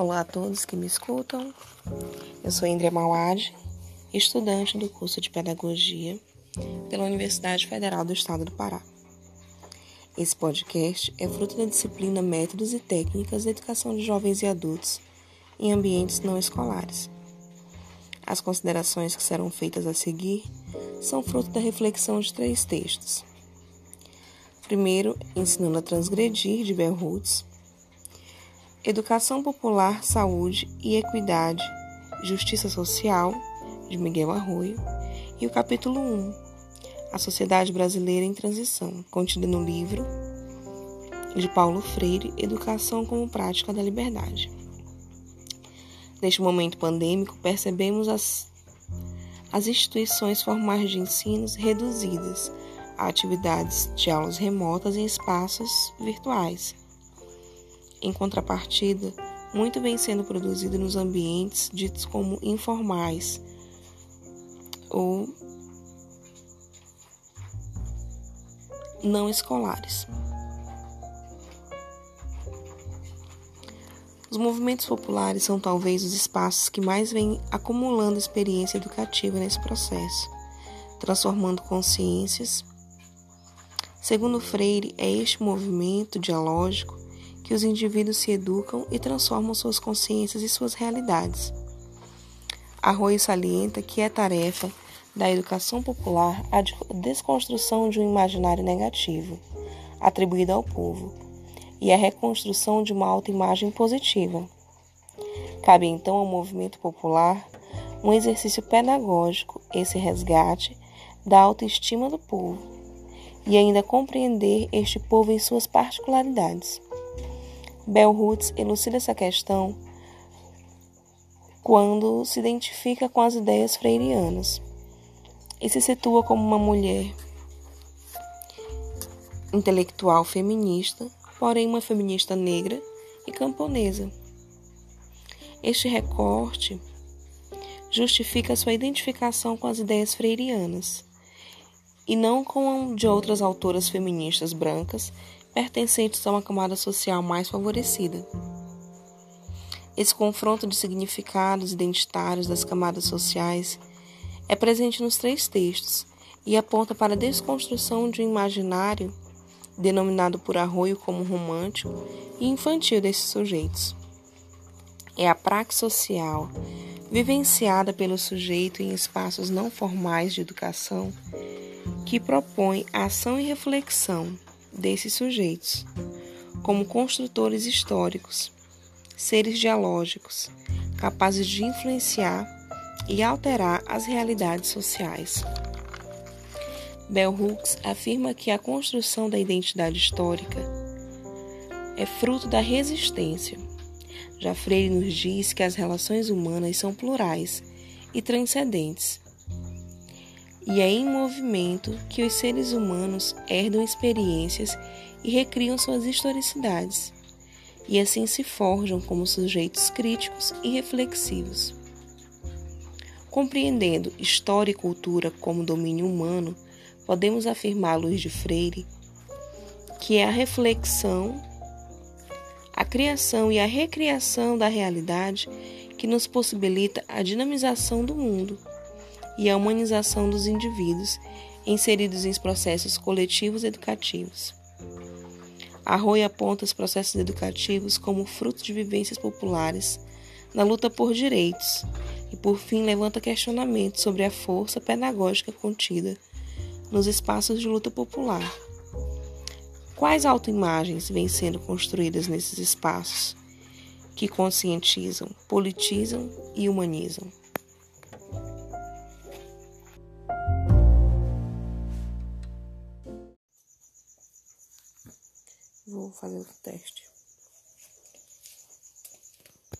Olá a todos que me escutam. Eu sou Indria Mauad, estudante do curso de Pedagogia pela Universidade Federal do Estado do Pará. Esse podcast é fruto da disciplina Métodos e Técnicas de Educação de Jovens e Adultos em Ambientes Não Escolares. As considerações que serão feitas a seguir são fruto da reflexão de três textos. Primeiro, Ensinando a Transgredir, de Bell Hooks. Educação Popular, Saúde e Equidade, Justiça Social, de Miguel Arroio, e o capítulo 1, A Sociedade Brasileira em Transição, contido no livro de Paulo Freire, Educação como Prática da Liberdade. Neste momento pandêmico, percebemos as, as instituições formais de ensino reduzidas a atividades de aulas remotas em espaços virtuais em contrapartida, muito vem sendo produzido nos ambientes ditos como informais ou não escolares. Os movimentos populares são talvez os espaços que mais vêm acumulando experiência educativa nesse processo, transformando consciências. Segundo Freire, é este movimento dialógico que os indivíduos se educam e transformam suas consciências e suas realidades. Arroio salienta que é tarefa da educação popular a desconstrução de um imaginário negativo, atribuído ao povo, e a reconstrução de uma autoimagem positiva. Cabe então ao movimento popular um exercício pedagógico, esse resgate da autoestima do povo, e ainda compreender este povo em suas particularidades. Bell Hooks elucida essa questão quando se identifica com as ideias freirianas e se situa como uma mulher intelectual feminista, porém uma feminista negra e camponesa. Este recorte justifica sua identificação com as ideias freirianas e não com de outras autoras feministas brancas pertencentes a uma camada social mais favorecida. Esse confronto de significados identitários das camadas sociais é presente nos três textos e aponta para a desconstrução de um imaginário denominado por Arroio como romântico e infantil desses sujeitos. É a praxe social vivenciada pelo sujeito em espaços não formais de educação que propõe ação e reflexão desses sujeitos, como construtores históricos, seres dialógicos, capazes de influenciar e alterar as realidades sociais. Bell Hooks afirma que a construção da identidade histórica é fruto da resistência. Já Freire nos diz que as relações humanas são plurais e transcendentes, e é em movimento que os seres humanos herdam experiências e recriam suas historicidades, e assim se forjam como sujeitos críticos e reflexivos. Compreendendo história e cultura como domínio humano, podemos afirmar à luz de Freire que é a reflexão, a criação e a recriação da realidade que nos possibilita a dinamização do mundo e a humanização dos indivíduos inseridos em processos coletivos educativos. Arroio aponta os processos educativos como fruto de vivências populares na luta por direitos e, por fim, levanta questionamentos sobre a força pedagógica contida nos espaços de luta popular. Quais autoimagens vêm sendo construídas nesses espaços que conscientizam, politizam e humanizam? Vou fazer o teste.